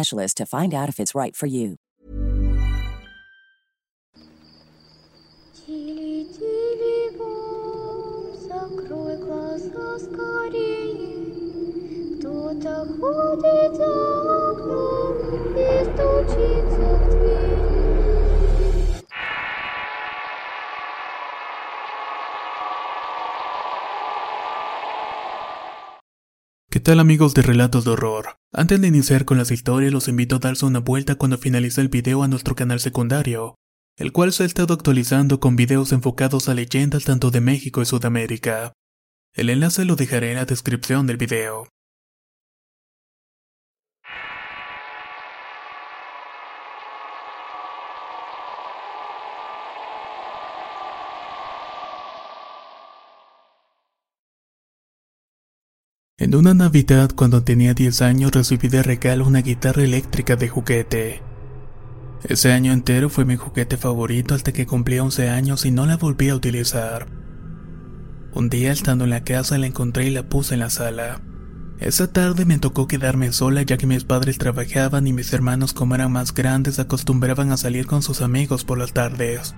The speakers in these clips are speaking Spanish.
to find out if it's right for you. Тили, тили, бом, закрой глаза скорее. Кто-то ходит за окном и стучится в дверь. Tal amigos de Relatos de Horror? Antes de iniciar con las historias los invito a darse una vuelta cuando finalice el video a nuestro canal secundario, el cual se ha estado actualizando con videos enfocados a leyendas tanto de México y Sudamérica. El enlace lo dejaré en la descripción del video. En una Navidad cuando tenía 10 años recibí de regalo una guitarra eléctrica de juguete. Ese año entero fue mi juguete favorito hasta que cumplí 11 años y no la volví a utilizar. Un día estando en la casa la encontré y la puse en la sala. Esa tarde me tocó quedarme sola ya que mis padres trabajaban y mis hermanos como eran más grandes acostumbraban a salir con sus amigos por las tardes.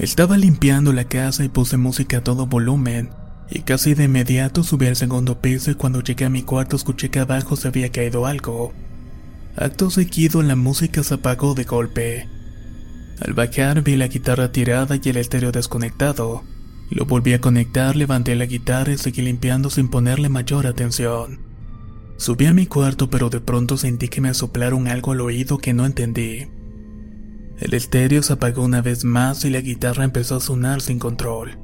Estaba limpiando la casa y puse música a todo volumen y casi de inmediato subí al segundo piso y cuando llegué a mi cuarto escuché que abajo se había caído algo. Acto seguido la música se apagó de golpe. Al bajar vi la guitarra tirada y el estéreo desconectado. Lo volví a conectar, levanté la guitarra y seguí limpiando sin ponerle mayor atención. Subí a mi cuarto pero de pronto sentí que me soplaron algo al oído que no entendí. El estéreo se apagó una vez más y la guitarra empezó a sonar sin control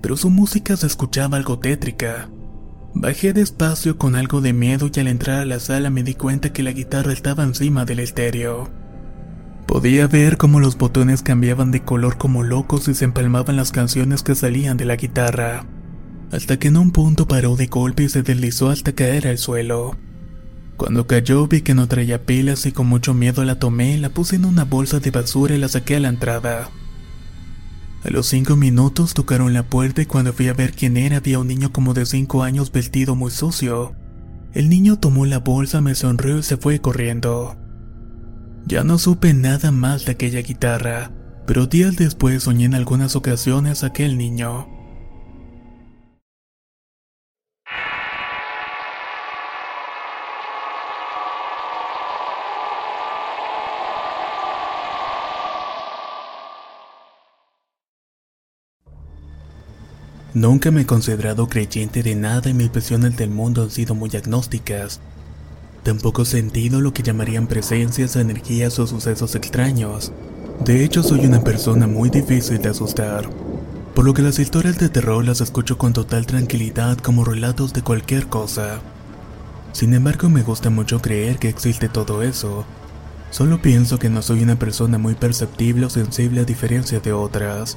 pero su música se escuchaba algo tétrica. Bajé despacio con algo de miedo y al entrar a la sala me di cuenta que la guitarra estaba encima del estéreo. Podía ver cómo los botones cambiaban de color como locos y se empalmaban las canciones que salían de la guitarra, hasta que en un punto paró de golpe y se deslizó hasta caer al suelo. Cuando cayó vi que no traía pilas y con mucho miedo la tomé, la puse en una bolsa de basura y la saqué a la entrada. A los cinco minutos tocaron la puerta y cuando fui a ver quién era había un niño como de cinco años vestido muy sucio. El niño tomó la bolsa, me sonrió y se fue corriendo. Ya no supe nada más de aquella guitarra, pero días después soñé en algunas ocasiones a aquel niño. Nunca me he considerado creyente de nada y mis visiones del mundo han sido muy agnósticas. Tampoco he sentido lo que llamarían presencias, energías o sucesos extraños. De hecho, soy una persona muy difícil de asustar, por lo que las historias de terror las escucho con total tranquilidad como relatos de cualquier cosa. Sin embargo, me gusta mucho creer que existe todo eso. Solo pienso que no soy una persona muy perceptible o sensible a diferencia de otras.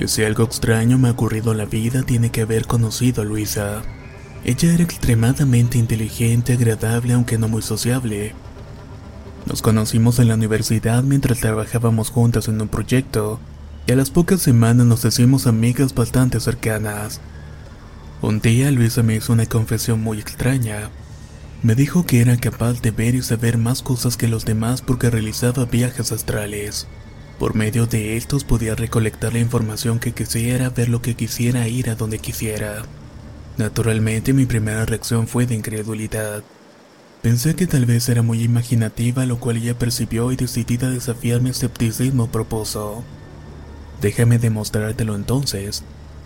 Y si algo extraño me ha ocurrido en la vida, tiene que haber conocido a Luisa. Ella era extremadamente inteligente, agradable, aunque no muy sociable. Nos conocimos en la universidad mientras trabajábamos juntas en un proyecto, y a las pocas semanas nos hicimos amigas bastante cercanas. Un día Luisa me hizo una confesión muy extraña. Me dijo que era capaz de ver y saber más cosas que los demás porque realizaba viajes astrales. Por medio de estos podía recolectar la información que quisiera, ver lo que quisiera, ir a donde quisiera. Naturalmente mi primera reacción fue de incredulidad. Pensé que tal vez era muy imaginativa, lo cual ella percibió y decidida a desafiar mi escepticismo propuso. Déjame demostrártelo entonces.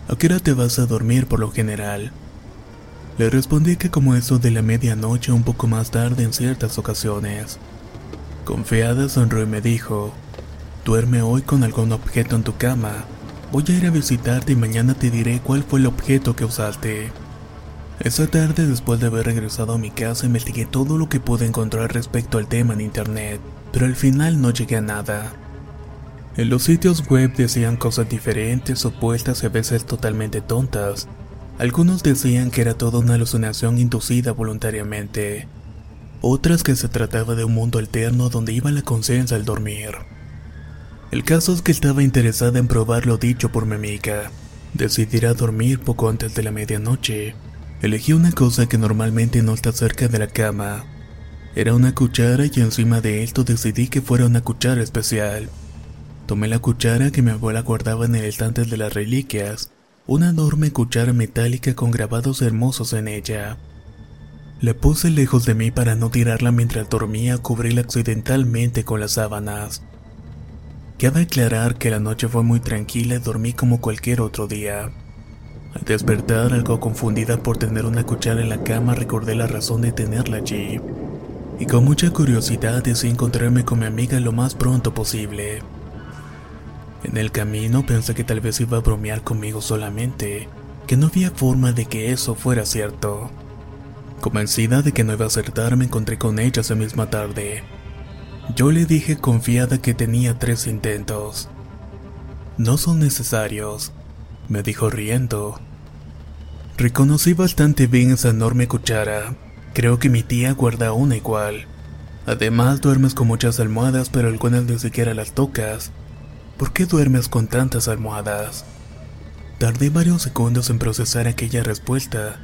¿A qué hora te vas a dormir por lo general? Le respondí que como eso de la medianoche un poco más tarde en ciertas ocasiones. Confiada sonrió y me dijo, duerme hoy con algún objeto en tu cama. Voy a ir a visitarte y mañana te diré cuál fue el objeto que usaste. Esa tarde, después de haber regresado a mi casa, investigué todo lo que pude encontrar respecto al tema en internet, pero al final no llegué a nada. En los sitios web decían cosas diferentes, opuestas y a veces totalmente tontas. Algunos decían que era toda una alucinación inducida voluntariamente. Otras que se trataba de un mundo alterno donde iba la conciencia al dormir. El caso es que estaba interesada en probar lo dicho por mi amiga. Decidí ir a dormir poco antes de la medianoche. Elegí una cosa que normalmente no está cerca de la cama. Era una cuchara y encima de esto decidí que fuera una cuchara especial. Tomé la cuchara que mi abuela guardaba en el estante de las reliquias, una enorme cuchara metálica con grabados hermosos en ella. La puse lejos de mí para no tirarla mientras dormía, cubrirla accidentalmente con las sábanas. Cabe aclarar que la noche fue muy tranquila y dormí como cualquier otro día. Al despertar, algo confundida por tener una cuchara en la cama, recordé la razón de tenerla allí. Y con mucha curiosidad decidí encontrarme con mi amiga lo más pronto posible. En el camino pensé que tal vez iba a bromear conmigo solamente, que no había forma de que eso fuera cierto. Convencida de que no iba a acertar, me encontré con ella esa misma tarde. Yo le dije confiada que tenía tres intentos. No son necesarios, me dijo riendo. Reconocí bastante bien esa enorme cuchara. Creo que mi tía guarda una igual. Además duermes con muchas almohadas, pero algunas ni siquiera las tocas. ¿Por qué duermes con tantas almohadas? Tardé varios segundos en procesar aquella respuesta.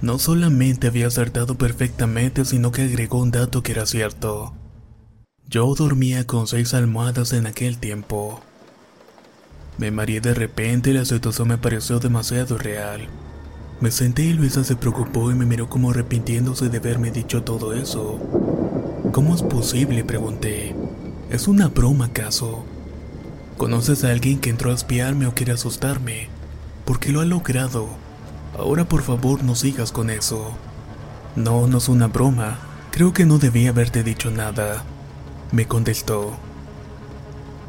No solamente había acertado perfectamente, sino que agregó un dato que era cierto. Yo dormía con seis almohadas en aquel tiempo. Me mareé de repente y la situación me pareció demasiado real. Me senté y Luisa se preocupó y me miró como arrepintiéndose de haberme dicho todo eso. ¿Cómo es posible? pregunté. ¿Es una broma acaso? ¿Conoces a alguien que entró a espiarme o quiere asustarme? Porque lo ha logrado. Ahora por favor no sigas con eso. No, no es una broma. Creo que no debía haberte dicho nada. Me contestó.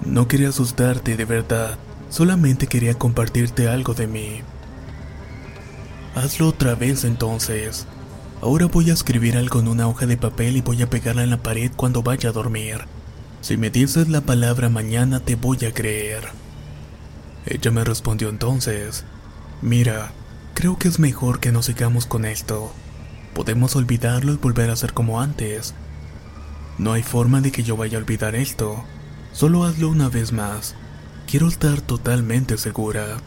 No quería asustarte de verdad. Solamente quería compartirte algo de mí. Hazlo otra vez entonces. Ahora voy a escribir algo en una hoja de papel y voy a pegarla en la pared cuando vaya a dormir. Si me dices la palabra mañana te voy a creer. Ella me respondió entonces, mira, creo que es mejor que no sigamos con esto. Podemos olvidarlo y volver a ser como antes. No hay forma de que yo vaya a olvidar esto. Solo hazlo una vez más. Quiero estar totalmente segura.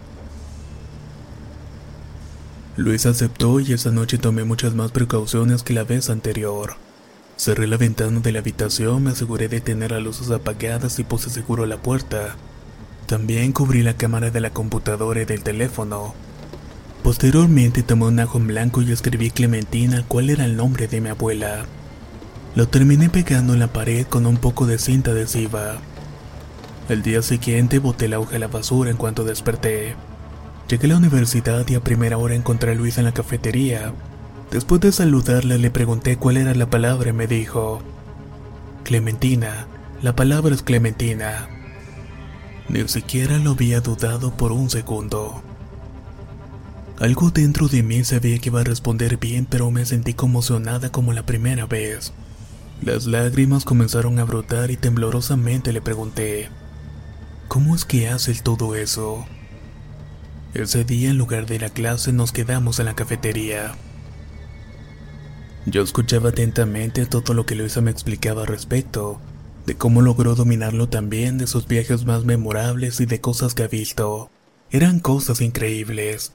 Luis aceptó y esa noche tomé muchas más precauciones que la vez anterior. Cerré la ventana de la habitación, me aseguré de tener las luces apagadas y puse seguro la puerta. También cubrí la cámara de la computadora y del teléfono. Posteriormente tomé un ajo en blanco y escribí Clementina cuál era el nombre de mi abuela. Lo terminé pegando en la pared con un poco de cinta adhesiva. El día siguiente boté la hoja a la basura en cuanto desperté. Llegué a la universidad y a primera hora encontré a Luis en la cafetería, Después de saludarle le pregunté cuál era la palabra y me dijo, Clementina, la palabra es Clementina. Ni siquiera lo había dudado por un segundo. Algo dentro de mí sabía que iba a responder bien, pero me sentí conmocionada como la primera vez. Las lágrimas comenzaron a brotar y temblorosamente le pregunté, ¿cómo es que haces todo eso? Ese día en lugar de la clase nos quedamos en la cafetería. Yo escuchaba atentamente todo lo que Luisa me explicaba al respecto, de cómo logró dominarlo también, de sus viajes más memorables y de cosas que ha visto. Eran cosas increíbles.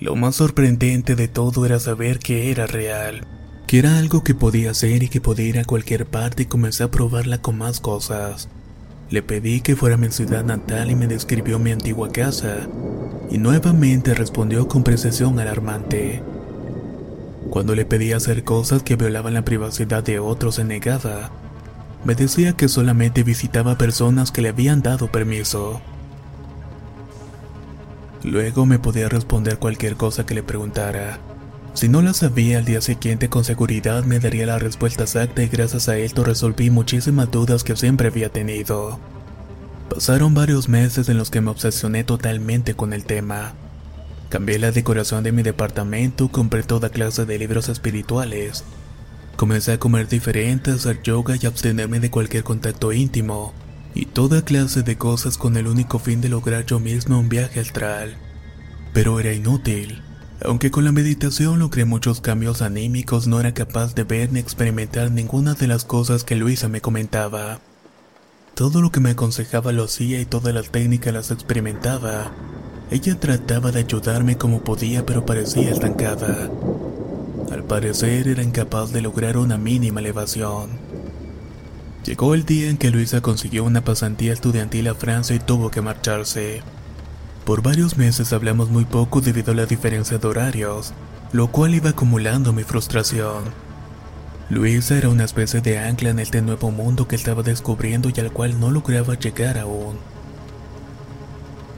Lo más sorprendente de todo era saber que era real, que era algo que podía hacer y que podía ir a cualquier parte y comencé a probarla con más cosas. Le pedí que fuera a mi ciudad natal y me describió mi antigua casa, y nuevamente respondió con precisión alarmante. Cuando le pedía hacer cosas que violaban la privacidad de otros se negaba. Me decía que solamente visitaba personas que le habían dado permiso. Luego me podía responder cualquier cosa que le preguntara. Si no la sabía al día siguiente con seguridad me daría la respuesta exacta y gracias a esto resolví muchísimas dudas que siempre había tenido. Pasaron varios meses en los que me obsesioné totalmente con el tema. Cambié la decoración de mi departamento, compré toda clase de libros espirituales. Comencé a comer diferente, a hacer yoga y abstenerme de cualquier contacto íntimo, y toda clase de cosas con el único fin de lograr yo mismo un viaje astral. Pero era inútil. Aunque con la meditación logré muchos cambios anímicos, no era capaz de ver ni experimentar ninguna de las cosas que Luisa me comentaba. Todo lo que me aconsejaba lo hacía y todas las técnicas las experimentaba. Ella trataba de ayudarme como podía, pero parecía estancada. Al parecer era incapaz de lograr una mínima elevación. Llegó el día en que Luisa consiguió una pasantía estudiantil a Francia y tuvo que marcharse. Por varios meses hablamos muy poco debido a la diferencia de horarios, lo cual iba acumulando mi frustración. Luisa era una especie de ancla en este nuevo mundo que estaba descubriendo y al cual no lograba llegar aún.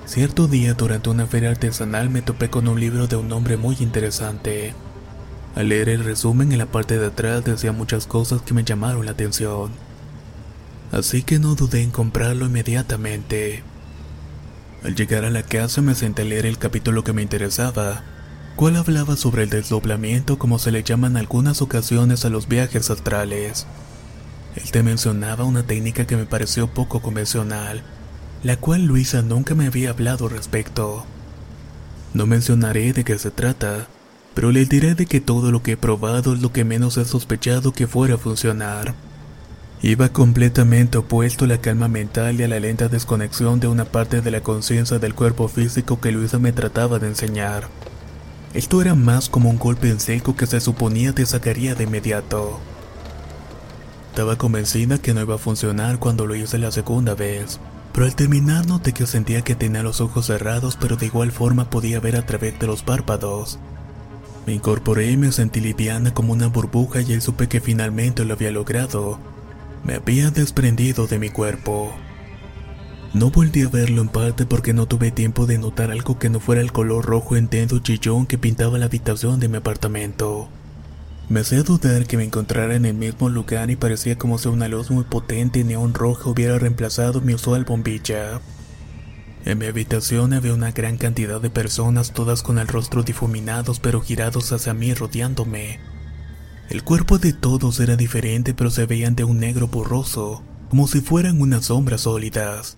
Cierto día durante una feria artesanal me topé con un libro de un hombre muy interesante. Al leer el resumen en la parte de atrás decía muchas cosas que me llamaron la atención. Así que no dudé en comprarlo inmediatamente. Al llegar a la casa me senté a leer el capítulo que me interesaba, cual hablaba sobre el desdoblamiento como se le llama en algunas ocasiones a los viajes astrales. Él te mencionaba una técnica que me pareció poco convencional, la cual Luisa nunca me había hablado respecto. No mencionaré de qué se trata, pero le diré de que todo lo que he probado es lo que menos he sospechado que fuera a funcionar. Iba completamente opuesto a la calma mental y a la lenta desconexión de una parte de la conciencia del cuerpo físico que Luisa me trataba de enseñar. Esto era más como un golpe en seco que se suponía te sacaría de inmediato. Estaba convencida que no iba a funcionar cuando lo hice la segunda vez, pero al terminar noté que sentía que tenía los ojos cerrados pero de igual forma podía ver a través de los párpados. Me incorporé y me sentí liviana como una burbuja y ahí supe que finalmente lo había logrado me había desprendido de mi cuerpo. No volví a verlo en parte porque no tuve tiempo de notar algo que no fuera el color rojo intenso chillón que pintaba la habitación de mi apartamento. Me hacía dudar que me encontrara en el mismo lugar y parecía como si una luz muy potente neón roja hubiera reemplazado mi usual bombilla. En mi habitación había una gran cantidad de personas, todas con el rostro difuminados pero girados hacia mí rodeándome. El cuerpo de todos era diferente pero se veían de un negro borroso, como si fueran unas sombras sólidas.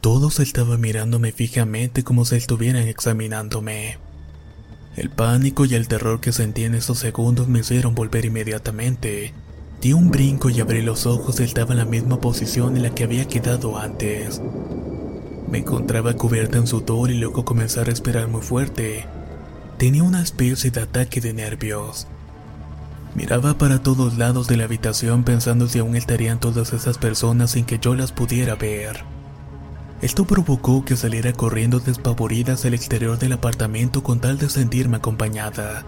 Todos estaban mirándome fijamente como si estuvieran examinándome. El pánico y el terror que sentí en esos segundos me hicieron volver inmediatamente. Di un brinco y abrí los ojos y estaba en la misma posición en la que había quedado antes. Me encontraba cubierta en sudor y luego comencé a respirar muy fuerte. Tenía una especie de ataque de nervios. Miraba para todos lados de la habitación pensando si aún estarían todas esas personas sin que yo las pudiera ver. Esto provocó que saliera corriendo despavorida hacia el exterior del apartamento con tal de sentirme acompañada.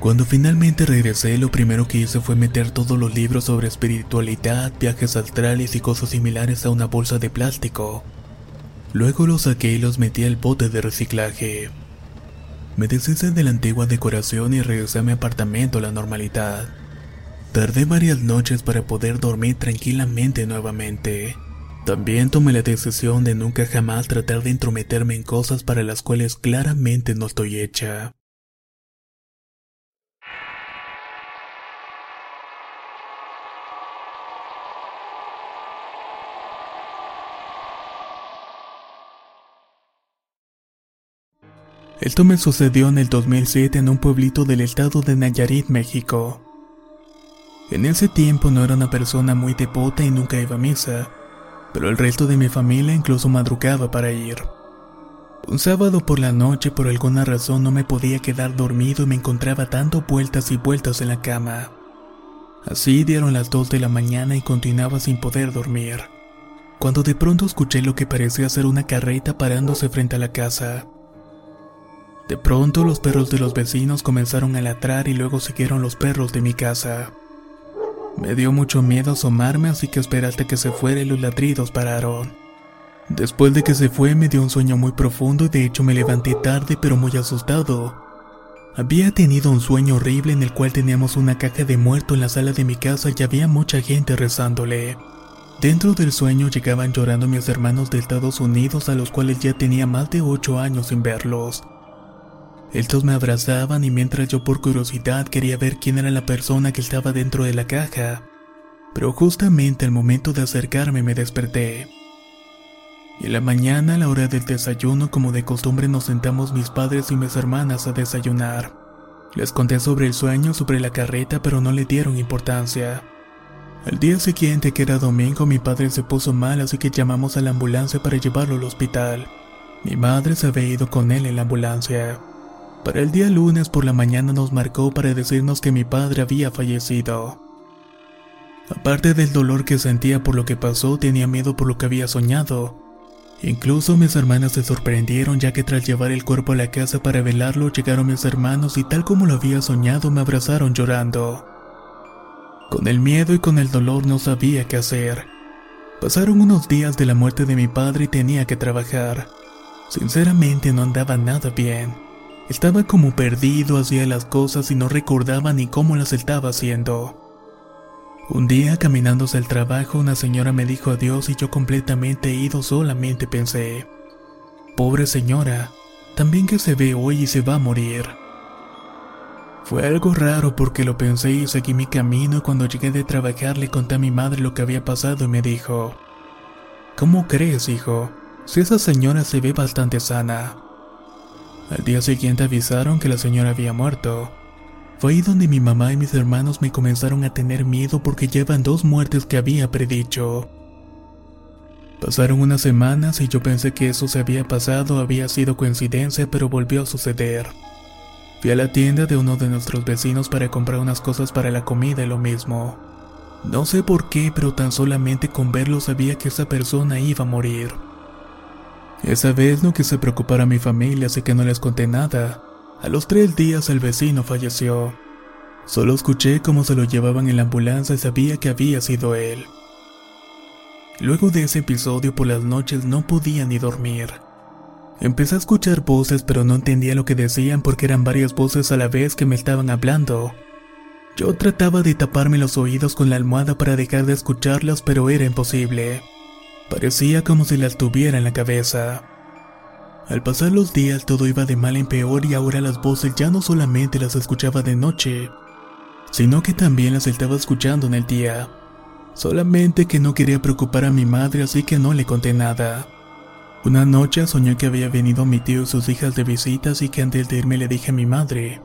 Cuando finalmente regresé, lo primero que hice fue meter todos los libros sobre espiritualidad, viajes astrales y cosas similares a una bolsa de plástico. Luego los saqué y los metí al bote de reciclaje. Me deshice de la antigua decoración y regresé a mi apartamento a la normalidad. Tardé varias noches para poder dormir tranquilamente nuevamente. También tomé la decisión de nunca jamás tratar de intrometerme en cosas para las cuales claramente no estoy hecha. Esto me sucedió en el 2007 en un pueblito del estado de Nayarit, México. En ese tiempo no era una persona muy devota y nunca iba a misa, pero el resto de mi familia incluso madrugaba para ir. Un sábado por la noche por alguna razón no me podía quedar dormido y me encontraba dando vueltas y vueltas en la cama. Así dieron las 2 de la mañana y continuaba sin poder dormir, cuando de pronto escuché lo que parecía ser una carreta parándose frente a la casa. De pronto los perros de los vecinos comenzaron a ladrar y luego siguieron los perros de mi casa. Me dio mucho miedo asomarme así que esperé hasta que se fuera y los ladridos pararon. Después de que se fue me dio un sueño muy profundo y de hecho me levanté tarde pero muy asustado. Había tenido un sueño horrible en el cual teníamos una caja de muerto en la sala de mi casa y había mucha gente rezándole. Dentro del sueño llegaban llorando mis hermanos de Estados Unidos a los cuales ya tenía más de 8 años sin verlos. Estos me abrazaban y mientras yo por curiosidad quería ver quién era la persona que estaba dentro de la caja. Pero justamente al momento de acercarme me desperté. Y en la mañana, a la hora del desayuno, como de costumbre, nos sentamos mis padres y mis hermanas a desayunar. Les conté sobre el sueño, sobre la carreta, pero no le dieron importancia. Al día siguiente, que era domingo, mi padre se puso mal, así que llamamos a la ambulancia para llevarlo al hospital. Mi madre se había ido con él en la ambulancia. Para el día lunes por la mañana nos marcó para decirnos que mi padre había fallecido. Aparte del dolor que sentía por lo que pasó, tenía miedo por lo que había soñado. Incluso mis hermanas se sorprendieron ya que tras llevar el cuerpo a la casa para velarlo llegaron mis hermanos y tal como lo había soñado me abrazaron llorando. Con el miedo y con el dolor no sabía qué hacer. Pasaron unos días de la muerte de mi padre y tenía que trabajar. Sinceramente no andaba nada bien. Estaba como perdido, hacía las cosas y no recordaba ni cómo las estaba haciendo. Un día caminando hacia el trabajo una señora me dijo adiós y yo completamente ido solamente pensé, pobre señora, también que se ve hoy y se va a morir. Fue algo raro porque lo pensé y seguí mi camino cuando llegué de trabajar le conté a mi madre lo que había pasado y me dijo, ¿Cómo crees, hijo? Si esa señora se ve bastante sana. Al día siguiente avisaron que la señora había muerto. Fue ahí donde mi mamá y mis hermanos me comenzaron a tener miedo porque llevan dos muertes que había predicho. Pasaron unas semanas y yo pensé que eso se había pasado, había sido coincidencia, pero volvió a suceder. Fui a la tienda de uno de nuestros vecinos para comprar unas cosas para la comida y lo mismo. No sé por qué, pero tan solamente con verlo sabía que esa persona iba a morir. Esa vez no quise preocupar a mi familia, así que no les conté nada. A los tres días el vecino falleció. Solo escuché cómo se lo llevaban en la ambulancia y sabía que había sido él. Luego de ese episodio por las noches no podía ni dormir. Empecé a escuchar voces pero no entendía lo que decían porque eran varias voces a la vez que me estaban hablando. Yo trataba de taparme los oídos con la almohada para dejar de escucharlas pero era imposible. Parecía como si las tuviera en la cabeza. Al pasar los días todo iba de mal en peor y ahora las voces ya no solamente las escuchaba de noche, sino que también las estaba escuchando en el día. Solamente que no quería preocupar a mi madre así que no le conté nada. Una noche soñé que había venido mi tío y sus hijas de visitas y que antes de irme le dije a mi madre,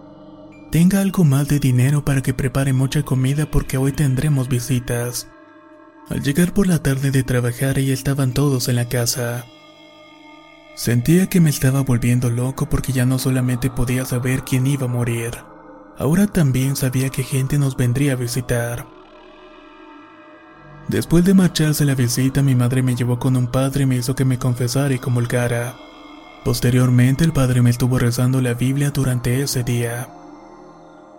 tenga algo más de dinero para que prepare mucha comida porque hoy tendremos visitas. Al llegar por la tarde de trabajar ya estaban todos en la casa. Sentía que me estaba volviendo loco porque ya no solamente podía saber quién iba a morir, ahora también sabía que gente nos vendría a visitar. Después de marcharse la visita, mi madre me llevó con un padre y me hizo que me confesara y comulgara. Posteriormente, el padre me estuvo rezando la Biblia durante ese día.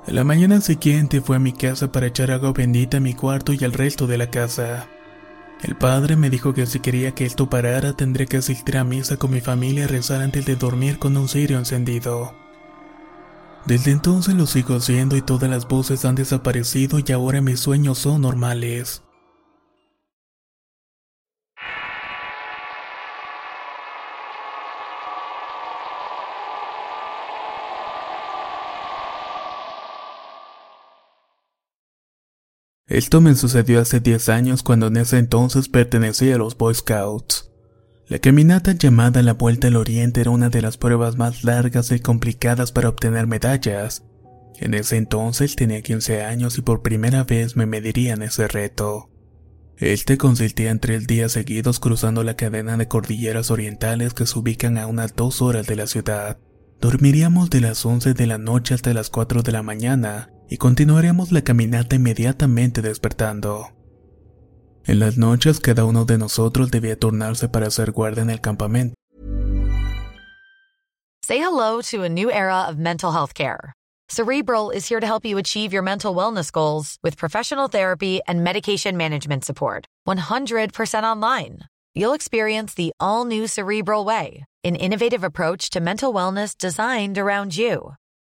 A la mañana siguiente fue a mi casa para echar agua bendita a mi cuarto y al resto de la casa. El padre me dijo que si quería que esto parara tendría que asistir a misa con mi familia y rezar antes de dormir con un cirio encendido. Desde entonces lo sigo haciendo y todas las voces han desaparecido y ahora mis sueños son normales. Esto me sucedió hace 10 años cuando en ese entonces pertenecía a los Boy Scouts. La caminata llamada La Vuelta al Oriente era una de las pruebas más largas y complicadas para obtener medallas. En ese entonces tenía 15 años y por primera vez me mediría en ese reto. Este consistía en tres días seguidos cruzando la cadena de cordilleras orientales que se ubican a unas dos horas de la ciudad. Dormiríamos de las 11 de la noche hasta las 4 de la mañana y continuaremos la caminata inmediatamente despertando. En las noches cada uno de nosotros debía turnarse para hacer guardia en el campamento. Say hello to a new era of mental health care. Cerebral is here to help you achieve your mental wellness goals with professional therapy and medication management support. 100% online. You'll experience the all new Cerebral Way, an innovative approach to mental wellness designed around you.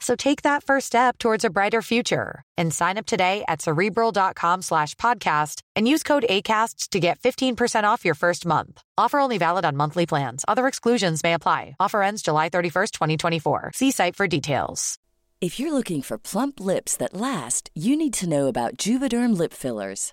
So take that first step towards a brighter future and sign up today at cerebral.com slash podcast and use code ACasts to get 15% off your first month. Offer only valid on monthly plans. Other exclusions may apply. Offer ends July 31st, 2024. See site for details. If you're looking for plump lips that last, you need to know about Juvederm lip fillers.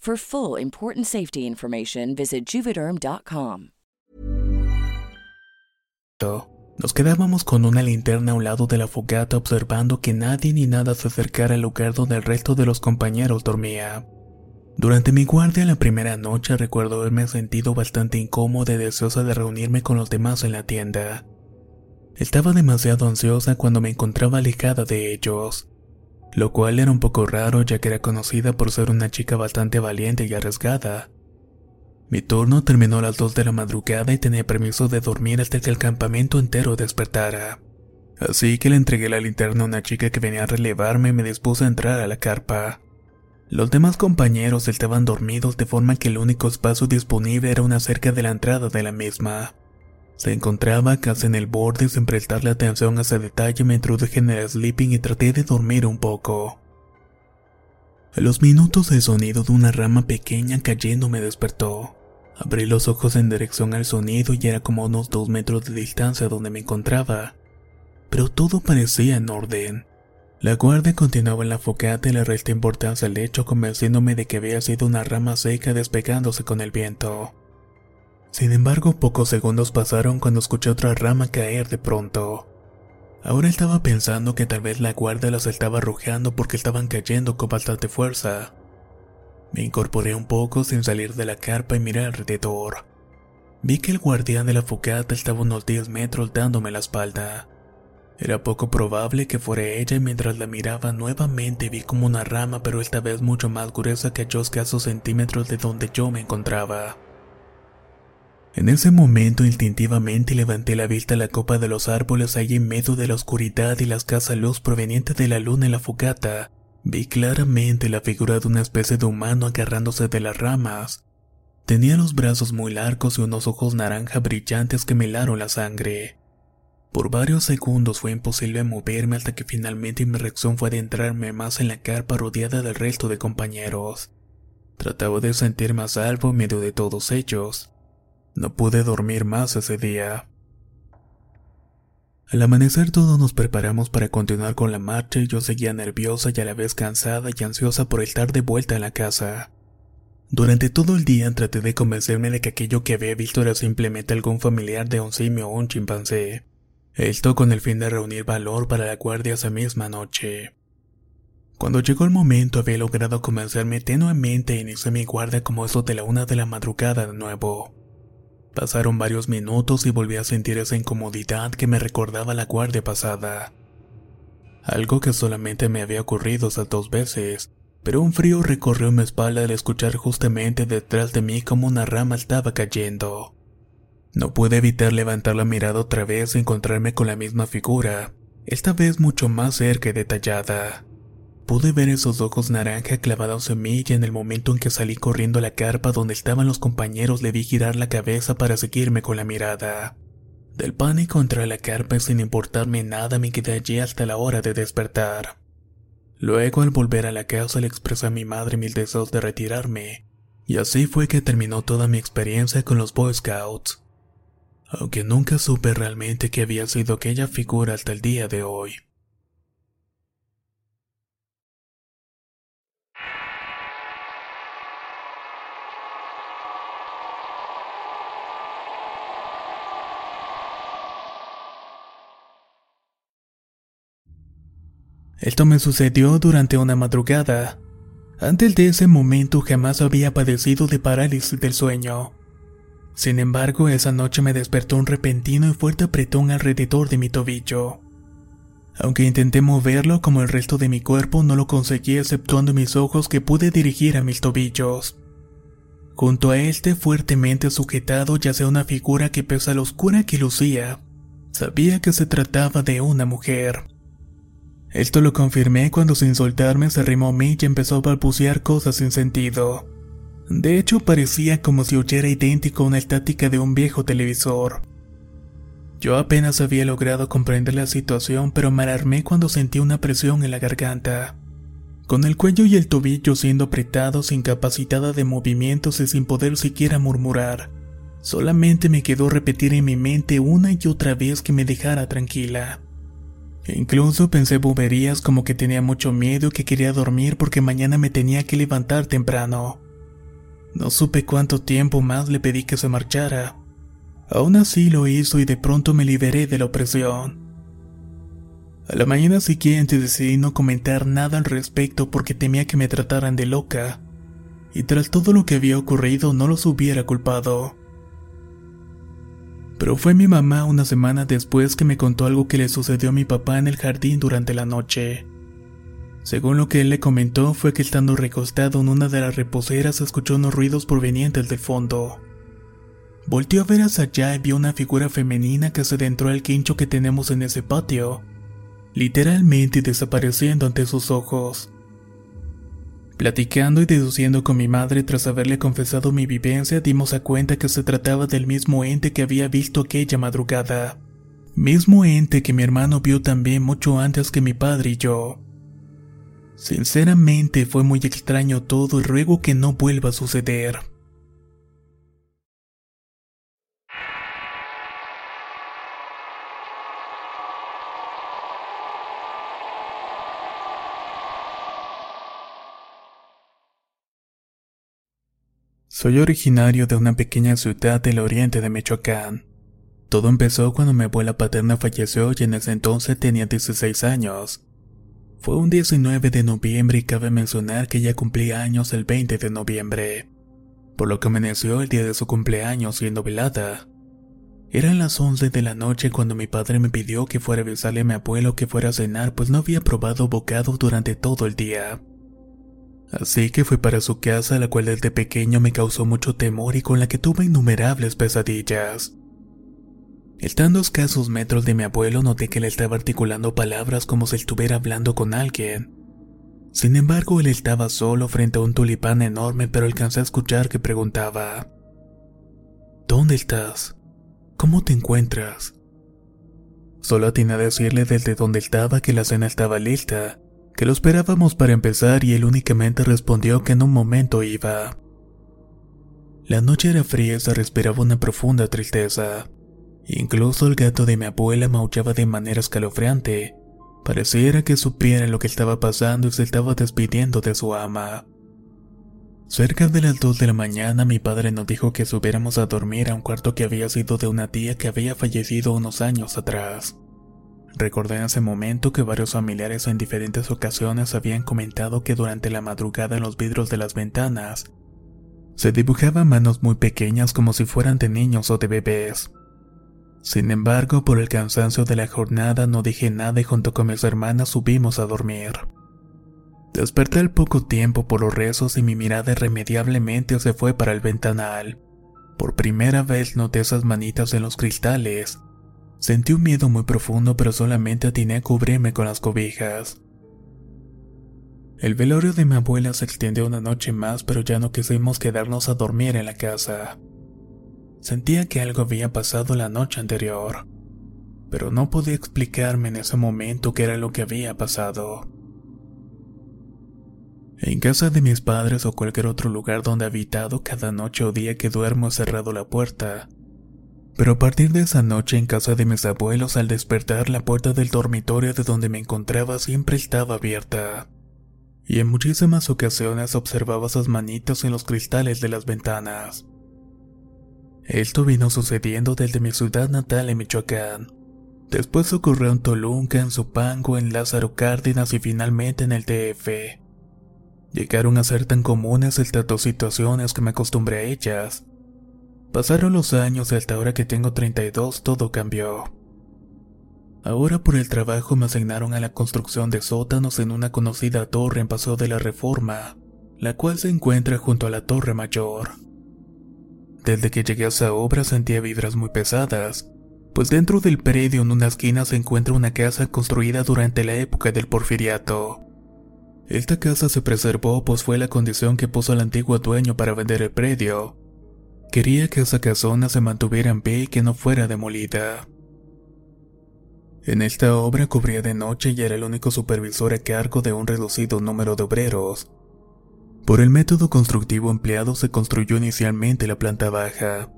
For full important safety information, visit juvederm.com. Nos quedábamos con una linterna a un lado de la fogata observando que nadie ni nada se acercara al lugar donde el resto de los compañeros dormía. Durante mi guardia la primera noche recuerdo haberme sentido bastante incómoda y deseosa de reunirme con los demás en la tienda. Estaba demasiado ansiosa cuando me encontraba alejada de ellos, lo cual era un poco raro ya que era conocida por ser una chica bastante valiente y arriesgada. Mi turno terminó a las 2 de la madrugada y tenía permiso de dormir hasta que el campamento entero despertara. Así que le entregué la linterna a una chica que venía a relevarme y me dispuse a entrar a la carpa. Los demás compañeros estaban dormidos de forma que el único espacio disponible era una cerca de la entrada de la misma. Se encontraba casi en el borde sin prestarle atención a ese detalle me introduje en el sleeping y traté de dormir un poco. A los minutos el sonido de una rama pequeña cayendo me despertó. Abrí los ojos en dirección al sonido y era como unos dos metros de distancia donde me encontraba. Pero todo parecía en orden. La guardia continuaba en la focata y le resté importancia al hecho convenciéndome de que había sido una rama seca despegándose con el viento. Sin embargo, pocos segundos pasaron cuando escuché otra rama caer de pronto. Ahora estaba pensando que tal vez la guardia las estaba arrojando porque estaban cayendo con bastante fuerza. Me incorporé un poco sin salir de la carpa y miré alrededor. Vi que el guardián de la focata estaba unos 10 metros dándome la espalda. Era poco probable que fuera ella y mientras la miraba nuevamente vi como una rama pero esta vez mucho más gruesa a escasos centímetros de donde yo me encontraba. En ese momento instintivamente levanté la vista a la copa de los árboles ahí en medio de la oscuridad y la escasa luz proveniente de la luna en la fogata. Vi claramente la figura de una especie de humano agarrándose de las ramas. Tenía los brazos muy largos y unos ojos naranja brillantes que me helaron la sangre. Por varios segundos fue imposible moverme hasta que finalmente mi reacción fue adentrarme más en la carpa rodeada del resto de compañeros. Trataba de sentirme a salvo en medio de todos ellos. No pude dormir más ese día. Al amanecer todos nos preparamos para continuar con la marcha y yo seguía nerviosa y a la vez cansada y ansiosa por estar de vuelta en la casa. Durante todo el día traté de convencerme de que aquello que había visto era simplemente algún familiar de un simio o un chimpancé. Esto con el fin de reunir valor para la guardia esa misma noche. Cuando llegó el momento había logrado convencerme tenuemente e inicié mi guardia como eso de la una de la madrugada de nuevo. Pasaron varios minutos y volví a sentir esa incomodidad que me recordaba la guardia pasada. Algo que solamente me había ocurrido esas dos veces, pero un frío recorrió mi espalda al escuchar justamente detrás de mí como una rama estaba cayendo. No pude evitar levantar la mirada otra vez y encontrarme con la misma figura, esta vez mucho más cerca y detallada. Pude ver esos ojos naranja clavados en mí y en el momento en que salí corriendo a la carpa donde estaban los compañeros le vi girar la cabeza para seguirme con la mirada. Del pánico entré a la carpa y sin importarme nada me quedé allí hasta la hora de despertar. Luego al volver a la casa le expresé a mi madre mis deseos de retirarme, y así fue que terminó toda mi experiencia con los Boy Scouts. Aunque nunca supe realmente que había sido aquella figura hasta el día de hoy. Esto me sucedió durante una madrugada. Antes de ese momento jamás había padecido de parálisis del sueño. Sin embargo, esa noche me despertó un repentino y fuerte apretón alrededor de mi tobillo. Aunque intenté moverlo como el resto de mi cuerpo, no lo conseguí exceptuando mis ojos que pude dirigir a mis tobillos. Junto a este fuertemente sujetado yacía una figura que pese a la oscura que lucía, sabía que se trataba de una mujer. Esto lo confirmé cuando sin soltarme se arrimó a mí y empezó a balbucear cosas sin sentido. De hecho, parecía como si oyera idéntico a una estática de un viejo televisor. Yo apenas había logrado comprender la situación, pero me alarmé cuando sentí una presión en la garganta. Con el cuello y el tobillo siendo apretados, incapacitada de movimientos y sin poder siquiera murmurar. Solamente me quedó repetir en mi mente una y otra vez que me dejara tranquila. Incluso pensé boberías como que tenía mucho miedo y que quería dormir porque mañana me tenía que levantar temprano. No supe cuánto tiempo más le pedí que se marchara. Aún así lo hizo y de pronto me liberé de la opresión. A la mañana siguiente decidí no comentar nada al respecto porque temía que me trataran de loca, y tras todo lo que había ocurrido no los hubiera culpado. Pero fue mi mamá una semana después que me contó algo que le sucedió a mi papá en el jardín durante la noche. Según lo que él le comentó fue que estando recostado en una de las reposeras escuchó unos ruidos provenientes del fondo. Volteó a ver hacia allá y vio una figura femenina que se adentró al quincho que tenemos en ese patio, literalmente desapareciendo ante sus ojos. Platicando y deduciendo con mi madre tras haberle confesado mi vivencia, dimos a cuenta que se trataba del mismo ente que había visto aquella madrugada. Mismo ente que mi hermano vio también mucho antes que mi padre y yo. Sinceramente fue muy extraño todo y ruego que no vuelva a suceder. Soy originario de una pequeña ciudad del oriente de Michoacán. Todo empezó cuando mi abuela paterna falleció y en ese entonces tenía 16 años. Fue un 19 de noviembre y cabe mencionar que ella cumplía años el 20 de noviembre, por lo que amaneció el día de su cumpleaños siendo velada. Eran las 11 de la noche cuando mi padre me pidió que fuera a avisarle a mi abuelo que fuera a cenar pues no había probado bocado durante todo el día. Así que fui para su casa, la cual desde pequeño me causó mucho temor y con la que tuve innumerables pesadillas. Estando a escasos metros de mi abuelo, noté que él estaba articulando palabras como si estuviera hablando con alguien. Sin embargo, él estaba solo frente a un tulipán enorme, pero alcancé a escuchar que preguntaba: ¿Dónde estás? ¿Cómo te encuentras? Solo atiné a decirle desde donde estaba que la cena estaba lista, que lo esperábamos para empezar y él únicamente respondió que en un momento iba. La noche era fría y se respiraba una profunda tristeza. Incluso el gato de mi abuela maullaba de manera escalofriante. Pareciera que supiera lo que estaba pasando y se estaba despidiendo de su ama. Cerca de las 2 de la mañana mi padre nos dijo que subiéramos a dormir a un cuarto que había sido de una tía que había fallecido unos años atrás. Recordé en ese momento que varios familiares en diferentes ocasiones habían comentado que durante la madrugada en los vidrios de las ventanas se dibujaban manos muy pequeñas como si fueran de niños o de bebés. Sin embargo, por el cansancio de la jornada no dije nada y junto con mis hermanas subimos a dormir. Desperté al poco tiempo por los rezos y mi mirada irremediablemente se fue para el ventanal. Por primera vez noté esas manitas en los cristales. Sentí un miedo muy profundo pero solamente atiné a cubrirme con las cobijas. El velorio de mi abuela se extendió una noche más pero ya no quisimos quedarnos a dormir en la casa. Sentía que algo había pasado la noche anterior, pero no podía explicarme en ese momento qué era lo que había pasado. En casa de mis padres o cualquier otro lugar donde he habitado cada noche o día que duermo he cerrado la puerta. Pero a partir de esa noche en casa de mis abuelos al despertar la puerta del dormitorio de donde me encontraba siempre estaba abierta. Y en muchísimas ocasiones observaba esas manitas en los cristales de las ventanas. Esto vino sucediendo desde mi ciudad natal en Michoacán. Después ocurrió en Toluca, en Zupango, en Lázaro Cárdenas y finalmente en el DF. Llegaron a ser tan comunes estas situaciones que me acostumbré a ellas. Pasaron los años y hasta ahora que tengo 32 todo cambió. Ahora por el trabajo me asignaron a la construcción de sótanos en una conocida torre en Paso de la Reforma, la cual se encuentra junto a la Torre Mayor. Desde que llegué a esa obra sentía vibras muy pesadas, pues dentro del predio en una esquina se encuentra una casa construida durante la época del porfiriato. Esta casa se preservó pues fue la condición que puso el antiguo dueño para vender el predio. Quería que esa casona se mantuviera en pie y que no fuera demolida. En esta obra cubría de noche y era el único supervisor a cargo de un reducido número de obreros. Por el método constructivo empleado se construyó inicialmente la planta baja.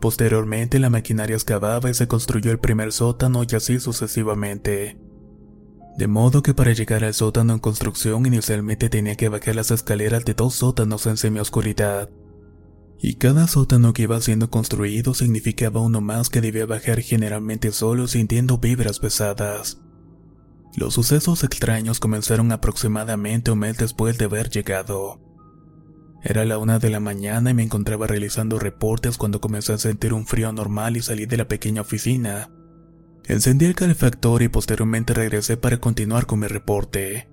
Posteriormente la maquinaria excavaba y se construyó el primer sótano y así sucesivamente. De modo que para llegar al sótano en construcción inicialmente tenía que bajar las escaleras de dos sótanos en semioscuridad. Y cada sótano que iba siendo construido significaba uno más que debía bajar generalmente solo sintiendo vibras pesadas. Los sucesos extraños comenzaron aproximadamente un mes después de haber llegado. Era la una de la mañana y me encontraba realizando reportes cuando comencé a sentir un frío normal y salí de la pequeña oficina, Encendí el calefactor y posteriormente regresé para continuar con mi reporte.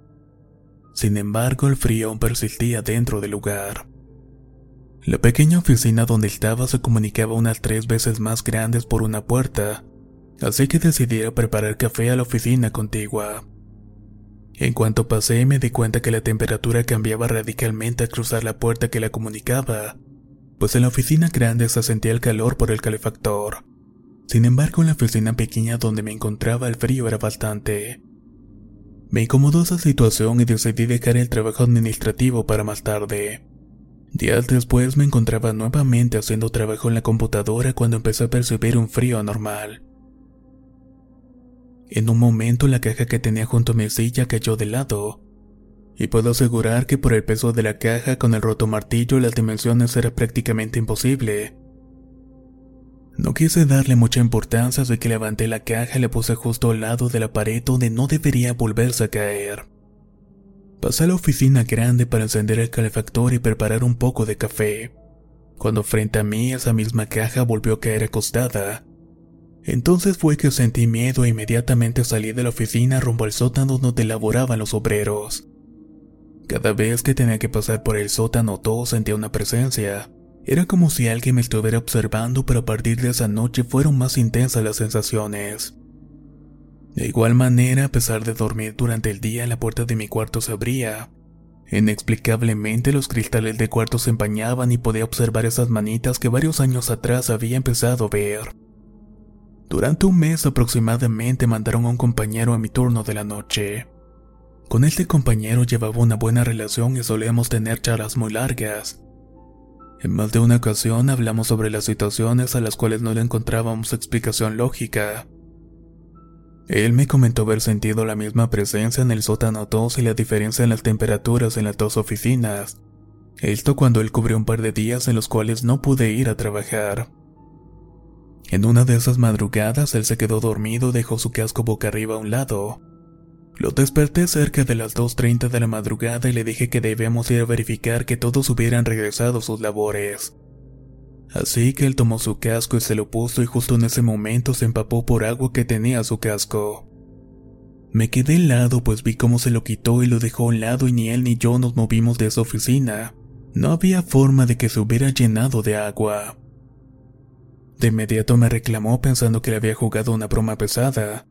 Sin embargo, el frío aún persistía dentro del lugar. La pequeña oficina donde estaba se comunicaba unas tres veces más grandes por una puerta, así que decidí preparar café a la oficina contigua. En cuanto pasé me di cuenta que la temperatura cambiaba radicalmente al cruzar la puerta que la comunicaba, pues en la oficina grande se sentía el calor por el calefactor. Sin embargo, en la oficina pequeña donde me encontraba el frío era bastante. Me incomodó esa situación y decidí dejar el trabajo administrativo para más tarde. Días después me encontraba nuevamente haciendo trabajo en la computadora cuando empecé a percibir un frío anormal. En un momento la caja que tenía junto a mi silla cayó de lado, y puedo asegurar que por el peso de la caja con el roto martillo las dimensiones era prácticamente imposible. No quise darle mucha importancia así que levanté la caja y la puse justo al lado de la pared donde no debería volverse a caer. Pasé a la oficina grande para encender el calefactor y preparar un poco de café. Cuando frente a mí esa misma caja volvió a caer acostada. Entonces fue que sentí miedo e inmediatamente salí de la oficina rumbo al sótano donde laboraban los obreros. Cada vez que tenía que pasar por el sótano todo sentía una presencia. Era como si alguien me estuviera observando, pero a partir de esa noche fueron más intensas las sensaciones. De igual manera, a pesar de dormir durante el día, la puerta de mi cuarto se abría. Inexplicablemente los cristales del cuarto se empañaban y podía observar esas manitas que varios años atrás había empezado a ver. Durante un mes aproximadamente mandaron a un compañero a mi turno de la noche. Con este compañero llevaba una buena relación y solíamos tener charlas muy largas. En más de una ocasión hablamos sobre las situaciones a las cuales no le encontrábamos explicación lógica. Él me comentó haber sentido la misma presencia en el sótano 2 y la diferencia en las temperaturas en las dos oficinas. Esto cuando él cubrió un par de días en los cuales no pude ir a trabajar. En una de esas madrugadas él se quedó dormido y dejó su casco boca arriba a un lado. Lo desperté cerca de las 2.30 de la madrugada y le dije que debíamos ir a verificar que todos hubieran regresado sus labores. Así que él tomó su casco y se lo puso y justo en ese momento se empapó por agua que tenía su casco. Me quedé helado pues vi cómo se lo quitó y lo dejó a un lado y ni él ni yo nos movimos de esa oficina. No había forma de que se hubiera llenado de agua. De inmediato me reclamó pensando que le había jugado una broma pesada.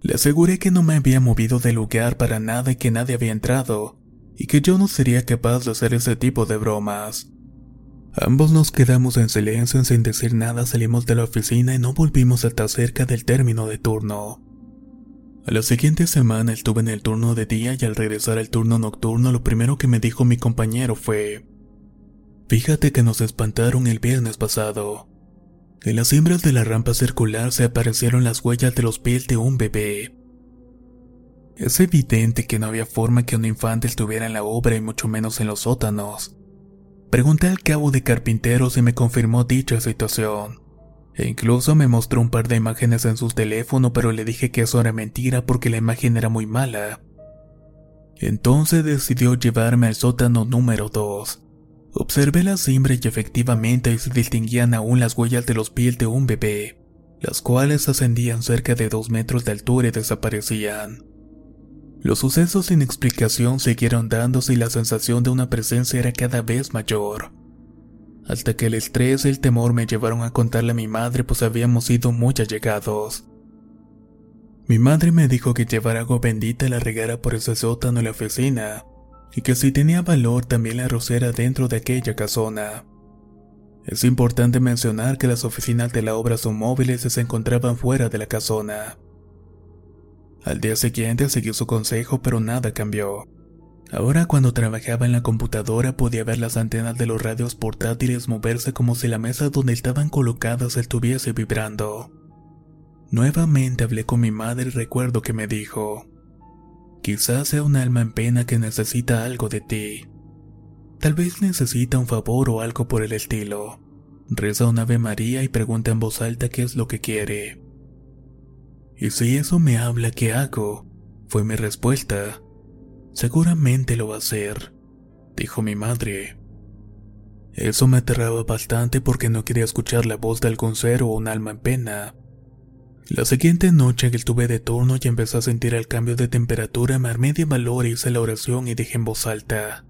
Le aseguré que no me había movido del lugar para nada y que nadie había entrado, y que yo no sería capaz de hacer ese tipo de bromas. Ambos nos quedamos en silencio sin decir nada, salimos de la oficina y no volvimos hasta cerca del término de turno. A la siguiente semana estuve en el turno de día y al regresar al turno nocturno lo primero que me dijo mi compañero fue, Fíjate que nos espantaron el viernes pasado. En las cimbras de la rampa circular se aparecieron las huellas de los pies de un bebé. Es evidente que no había forma que un infante estuviera en la obra y mucho menos en los sótanos. Pregunté al cabo de carpinteros y me confirmó dicha situación. E incluso me mostró un par de imágenes en su teléfono, pero le dije que eso era mentira porque la imagen era muy mala. Entonces decidió llevarme al sótano número 2. Observé la cimbra y efectivamente se distinguían aún las huellas de los pies de un bebé, las cuales ascendían cerca de dos metros de altura y desaparecían. Los sucesos sin explicación siguieron dándose y la sensación de una presencia era cada vez mayor hasta que el estrés y el temor me llevaron a contarle a mi madre pues habíamos sido muy allegados. Mi madre me dijo que llevara agua bendita y la regara por ese sótano en la oficina, y que si tenía valor también la rociara dentro de aquella casona. Es importante mencionar que las oficinas de la obra son móviles y se encontraban fuera de la casona. Al día siguiente seguí su consejo, pero nada cambió. Ahora cuando trabajaba en la computadora podía ver las antenas de los radios portátiles moverse como si la mesa donde estaban colocadas estuviese vibrando. Nuevamente hablé con mi madre y recuerdo que me dijo, quizás sea un alma en pena que necesita algo de ti. Tal vez necesita un favor o algo por el estilo. Reza un Ave María y pregunta en voz alta qué es lo que quiere. Y si eso me habla, ¿qué hago? Fue mi respuesta. Seguramente lo va a hacer, dijo mi madre. Eso me aterraba bastante porque no quería escuchar la voz de algún ser o un alma en pena. La siguiente noche que estuve de turno y empecé a sentir el cambio de temperatura, me armé de valor hice la oración y dije en voz alta: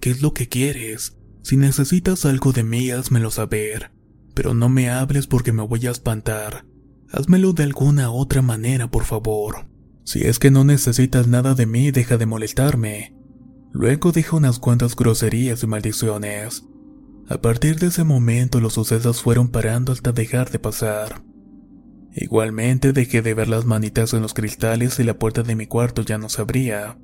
¿Qué es lo que quieres? Si necesitas algo de mí, házmelo saber. Pero no me hables porque me voy a espantar. Házmelo de alguna otra manera, por favor. Si es que no necesitas nada de mí, deja de molestarme. Luego dijo unas cuantas groserías y maldiciones. A partir de ese momento los sucesos fueron parando hasta dejar de pasar. Igualmente dejé de ver las manitas en los cristales y la puerta de mi cuarto ya no se abría.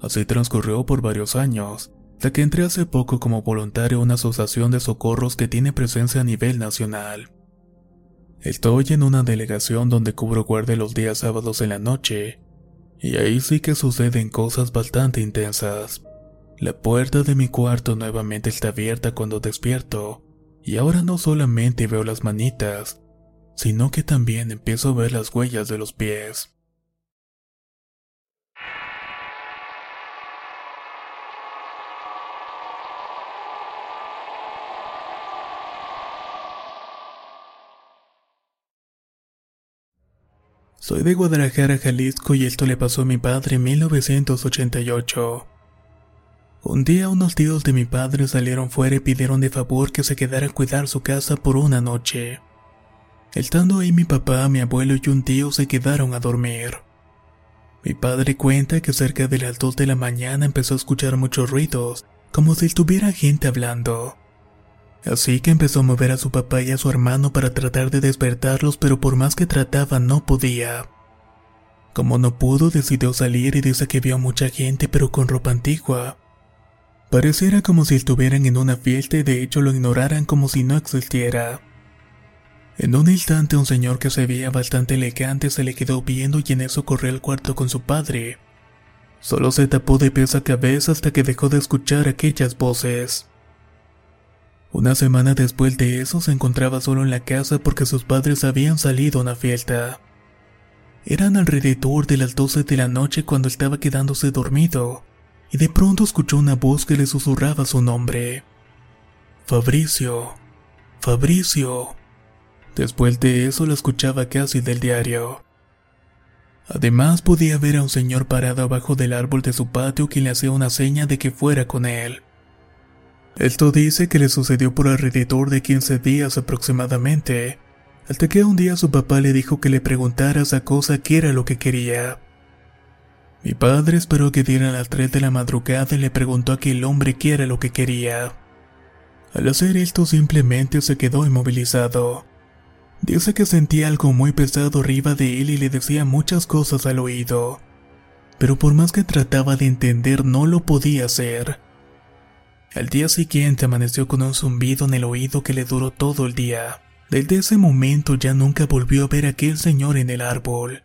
Así transcurrió por varios años, hasta que entré hace poco como voluntario a una asociación de socorros que tiene presencia a nivel nacional. Estoy en una delegación donde cubro guardia los días sábados en la noche, y ahí sí que suceden cosas bastante intensas. La puerta de mi cuarto nuevamente está abierta cuando despierto, y ahora no solamente veo las manitas, sino que también empiezo a ver las huellas de los pies. Soy de Guadalajara, Jalisco y esto le pasó a mi padre en 1988. Un día unos tíos de mi padre salieron fuera y pidieron de favor que se quedara a cuidar su casa por una noche. Estando ahí mi papá, mi abuelo y un tío se quedaron a dormir. Mi padre cuenta que cerca de las 2 de la mañana empezó a escuchar muchos ruidos, como si estuviera gente hablando. Así que empezó a mover a su papá y a su hermano para tratar de despertarlos, pero por más que trataba no podía. Como no pudo, decidió salir y dice que vio mucha gente pero con ropa antigua. Pareciera como si estuvieran en una fiesta y de hecho lo ignoraran como si no existiera. En un instante un señor que se veía bastante elegante se le quedó viendo y en eso corrió al cuarto con su padre. Solo se tapó de pies a cabeza hasta que dejó de escuchar aquellas voces. Una semana después de eso se encontraba solo en la casa porque sus padres habían salido a una fiesta. Eran alrededor de las 12 de la noche cuando estaba quedándose dormido, y de pronto escuchó una voz que le susurraba su nombre. Fabricio, Fabricio. Después de eso lo escuchaba casi del diario. Además podía ver a un señor parado abajo del árbol de su patio que le hacía una seña de que fuera con él. Esto dice que le sucedió por alrededor de 15 días aproximadamente, hasta que un día su papá le dijo que le preguntara a esa cosa qué era lo que quería. Mi padre esperó que dieran las 3 de la madrugada y le preguntó a aquel hombre qué era lo que quería. Al hacer esto simplemente se quedó inmovilizado. Dice que sentía algo muy pesado arriba de él y le decía muchas cosas al oído. Pero por más que trataba de entender no lo podía hacer. Al día siguiente amaneció con un zumbido en el oído que le duró todo el día. Desde ese momento ya nunca volvió a ver a aquel señor en el árbol.